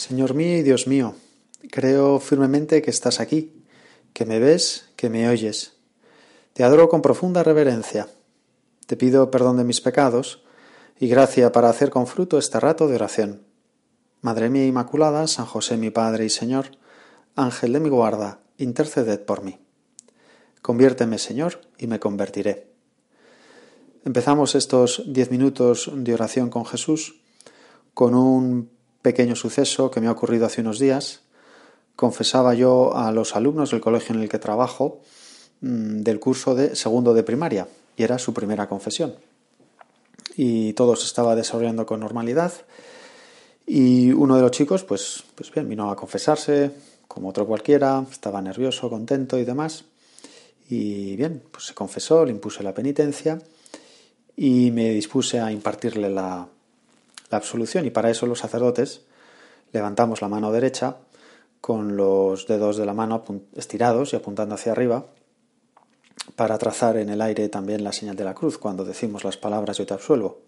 Señor mío y Dios mío, creo firmemente que estás aquí, que me ves, que me oyes. Te adoro con profunda reverencia. Te pido perdón de mis pecados y gracia para hacer con fruto este rato de oración. Madre mía Inmaculada, San José mi Padre y Señor, Ángel de mi guarda, interceded por mí. Conviérteme, Señor, y me convertiré. Empezamos estos diez minutos de oración con Jesús con un pequeño suceso que me ha ocurrido hace unos días. Confesaba yo a los alumnos del colegio en el que trabajo mm, del curso de segundo de primaria y era su primera confesión. Y todo se estaba desarrollando con normalidad y uno de los chicos, pues, pues bien, vino a confesarse como otro cualquiera, estaba nervioso, contento y demás. Y bien, pues se confesó, le impuse la penitencia y me dispuse a impartirle la, la absolución y para eso los sacerdotes levantamos la mano derecha con los dedos de la mano estirados y apuntando hacia arriba para trazar en el aire también la señal de la cruz cuando decimos las palabras yo te absuelvo.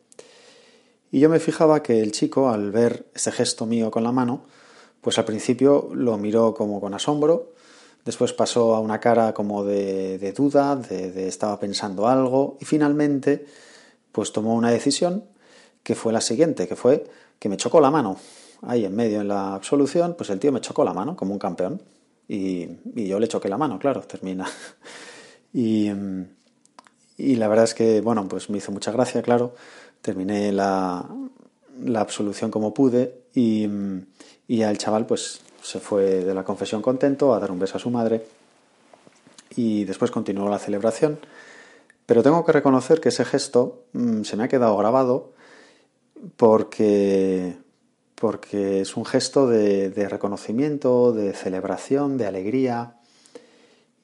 Y yo me fijaba que el chico, al ver ese gesto mío con la mano, pues al principio lo miró como con asombro, después pasó a una cara como de, duda, de, de estaba pensando algo, y finalmente pues tomó una decisión que fue la siguiente, que fue que me chocó la mano. Ahí en medio en la absolución, pues el tío me chocó la mano como un campeón. Y, yo le choqué la mano, claro, termina. Y, la verdad es que, bueno, pues me hizo mucha gracia, claro. Terminé la, absolución como pude y, y el chaval pues se fue de la confesión contento a dar un beso a su madre y después continuó la celebración. Pero tengo que reconocer que ese gesto mm, se me ha quedado grabado porque, porque es un gesto de, reconocimiento, de celebración, de alegría.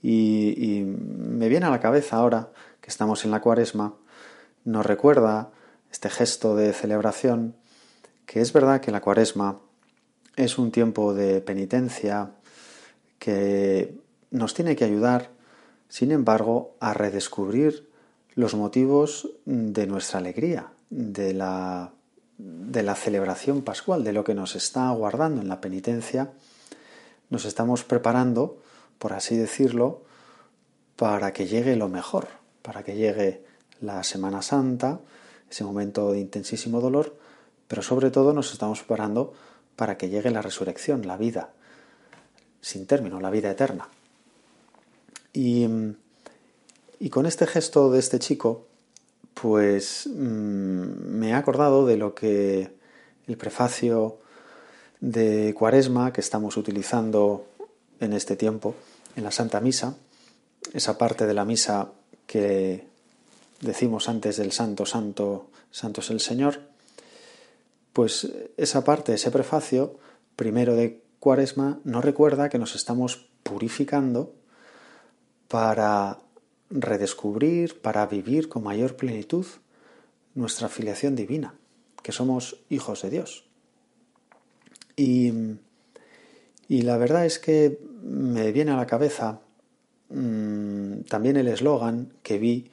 Y, me viene a la cabeza ahora que estamos en la cuaresma, nos recuerda este gesto de celebración, que es verdad que la cuaresma es un tiempo de penitencia que nos tiene que ayudar, sin embargo, a redescubrir los motivos de nuestra alegría, de la de la celebración pascual, de lo que nos está aguardando en la penitencia, nos estamos preparando, por así decirlo, para que llegue lo mejor, para que llegue la Semana Santa, ese momento de intensísimo dolor, pero sobre todo nos estamos preparando para que llegue la resurrección, la vida, sin término, la vida eterna. Y, y con este gesto de este chico, pues mm, me he acordado de lo que el prefacio de Cuaresma que estamos utilizando en este tiempo, en la Santa Misa, esa parte de la misa que decimos antes del Santo, Santo, Santo es el Señor, pues esa parte, ese prefacio, primero de Cuaresma, nos recuerda que nos estamos purificando para redescubrir, para vivir con mayor plenitud nuestra filiación divina, que somos hijos de Dios. Y, la verdad es que me viene a la cabeza mm, también el eslogan que vi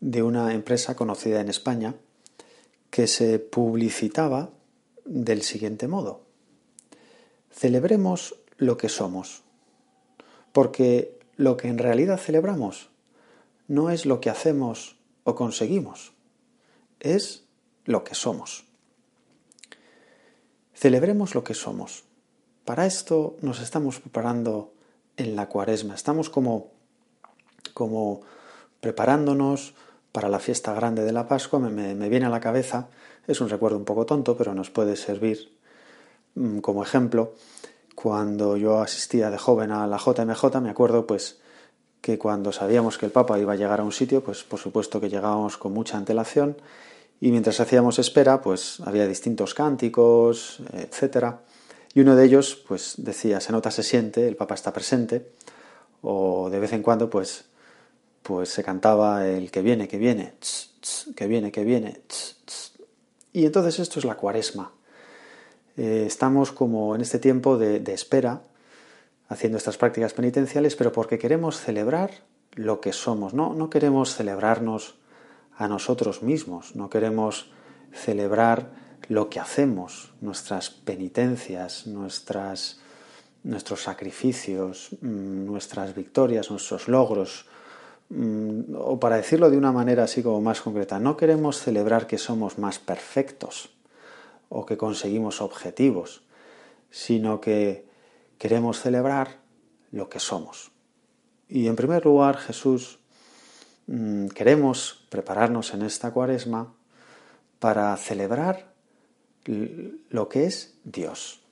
de una empresa conocida en España que se publicitaba del siguiente modo. Celebremos lo que somos, porque lo que en realidad celebramos no es lo que hacemos o conseguimos, es lo que somos. Celebremos lo que somos. Para esto nos estamos preparando en la cuaresma. Estamos como, como preparándonos para la fiesta grande de la Pascua. Me, me, viene a la cabeza, es un recuerdo un poco tonto, pero nos puede servir mm, como ejemplo. Cuando yo asistía de joven a la JMJ, me acuerdo pues que cuando sabíamos que el Papa iba a llegar a un sitio, pues por supuesto que llegábamos con mucha antelación y mientras hacíamos espera, pues había distintos cánticos, etcétera. Y uno de ellos, pues decía, se nota, se siente, el Papa está presente, o de vez en cuando, pues, pues se cantaba el que viene, que viene, que viene, que viene. y entonces esto es la cuaresma. Eh, estamos como en este tiempo de espera, haciendo estas prácticas penitenciales, pero porque queremos celebrar lo que somos. No, no queremos celebrarnos a nosotros mismos, no queremos celebrar lo que hacemos, nuestras penitencias, nuestras, nuestros sacrificios, mm, nuestras victorias, nuestros logros, mm, o para decirlo de una manera así como más concreta, no queremos celebrar que somos más perfectos o que conseguimos objetivos, sino que queremos celebrar lo que somos. Y en primer lugar, Jesús, mm, queremos prepararnos en esta cuaresma para celebrar lo que es Dios,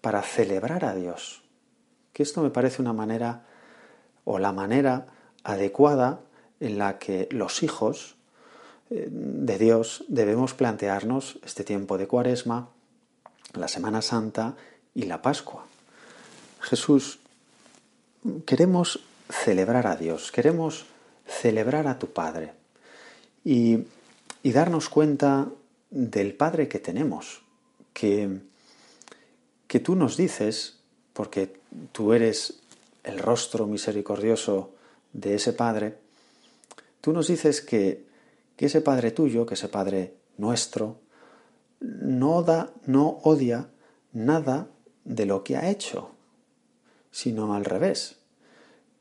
para celebrar a Dios. Que esto me parece una manera o la manera adecuada en la que los hijos eh, de Dios debemos plantearnos este tiempo de cuaresma, la Semana Santa y la Pascua. Jesús, queremos celebrar a Dios, queremos celebrar a tu Padre y, darnos cuenta del Padre que tenemos, que, que tú nos dices, porque tú eres el rostro misericordioso de ese Padre, tú nos dices que, que ese Padre tuyo, que ese Padre nuestro, no da, no odia nada de lo que ha hecho, sino al revés.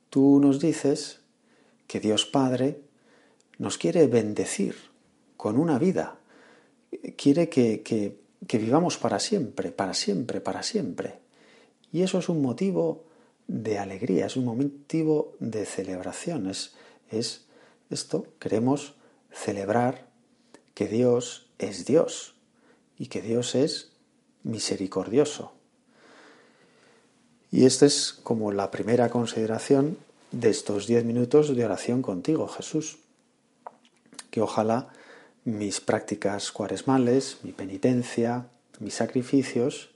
Tú nos dices que Dios Padre nos quiere bendecir con una vida, quiere que, que, vivamos para siempre, para siempre, para siempre. Y eso es un motivo de alegría, es un motivo de celebración, es, es esto, queremos celebrar que Dios es Dios y que Dios es misericordioso. Y esta es como la primera consideración de estos diez minutos de oración contigo, Jesús. Que ojalá mis prácticas cuaresmales, mi penitencia, mis sacrificios,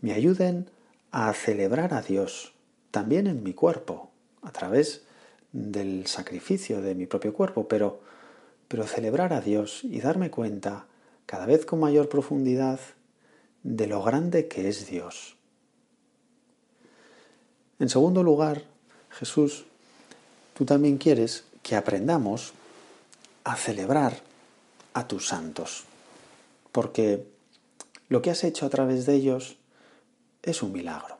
me ayuden a celebrar a Dios también en mi cuerpo, a través del sacrificio de mi propio cuerpo, pero, pero celebrar a Dios y darme cuenta cada vez con mayor profundidad de lo grande que es Dios. En segundo lugar, Jesús, tú también quieres que aprendamos a celebrar a tus santos, porque lo que has hecho a través de ellos es un milagro.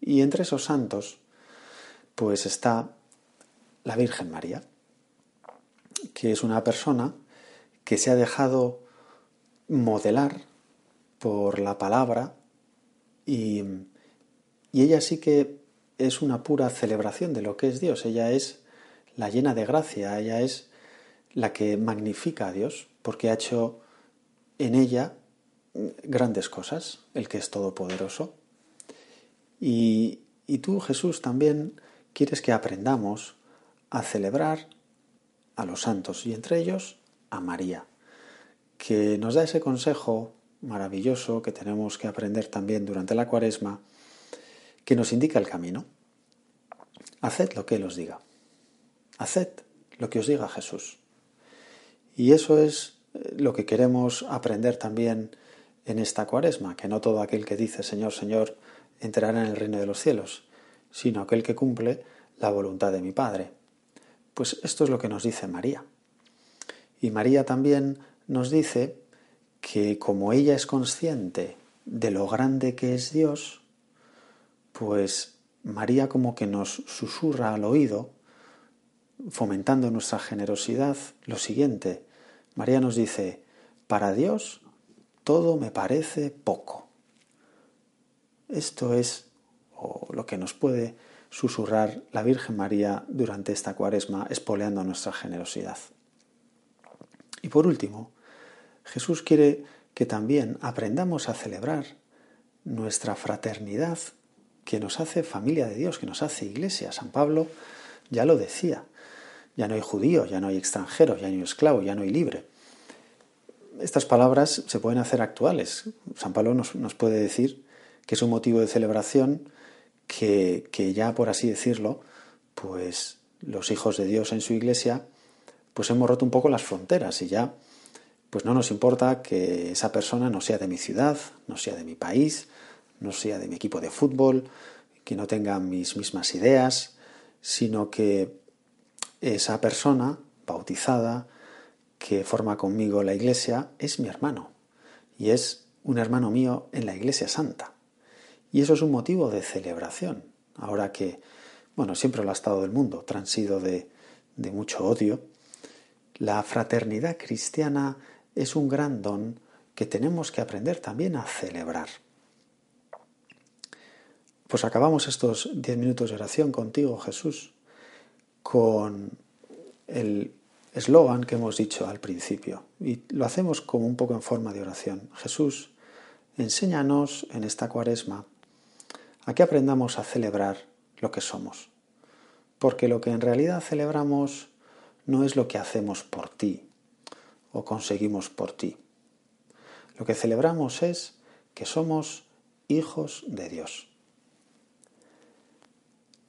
Y entre esos santos, pues está la Virgen María, que es una persona que se ha dejado modelar por la palabra y, y ella sí que es una pura celebración de lo que es Dios, ella es la llena de gracia, ella es la que magnifica a Dios, porque ha hecho en ella grandes cosas, el que es todopoderoso. Y, y tú, Jesús, también quieres que aprendamos a celebrar a los santos y entre ellos a María, que nos da ese consejo maravilloso que tenemos que aprender también durante la cuaresma, que nos indica el camino. Haced lo que Él os diga. Haced lo que os diga Jesús. Y eso es eh, lo que queremos aprender también en esta cuaresma, que no todo aquel que dice Señor, Señor, entrará en el reino de los cielos, sino aquel que cumple la voluntad de mi Padre. Pues esto es lo que nos dice María. Y María también nos dice que como ella es consciente de lo grande que es Dios, pues María como que nos susurra al oído fomentando nuestra generosidad, lo siguiente. María nos dice, para Dios todo me parece poco. Esto es lo que nos puede susurrar la Virgen María durante esta cuaresma, espoleando nuestra generosidad. Y por último, Jesús quiere que también aprendamos a celebrar nuestra fraternidad que nos hace familia de Dios, que nos hace iglesia. San Pablo ya lo decía, ya no hay judío, ya no hay extranjero, ya no hay esclavo, ya no hay libre. Estas palabras se pueden hacer actuales. San Pablo nos, puede decir que es un motivo de celebración que, que, ya, por así decirlo, pues los hijos de Dios en su iglesia, pues hemos roto un poco las fronteras y ya, pues no nos importa que esa persona no sea de mi ciudad, no sea de mi país, no sea de mi equipo de fútbol, que no tenga mis mismas ideas, sino que esa persona bautizada que forma conmigo la iglesia es mi hermano. y es un hermano mío en la Iglesia Santa. Y eso es un motivo de celebración, ahora que, bueno, siempre lo ha estado del mundo, transido de, de mucho odio. La fraternidad cristiana es un gran don que tenemos que aprender también a celebrar. Pues acabamos estos diez minutos de oración contigo, Jesús, con el eslogan que hemos dicho al principio. Y lo hacemos como un poco en forma de oración. Jesús, enséñanos en esta cuaresma a que aprendamos a celebrar lo que somos. Porque lo que en realidad celebramos no es lo que hacemos por ti o conseguimos por ti. Lo que celebramos es que somos hijos de Dios.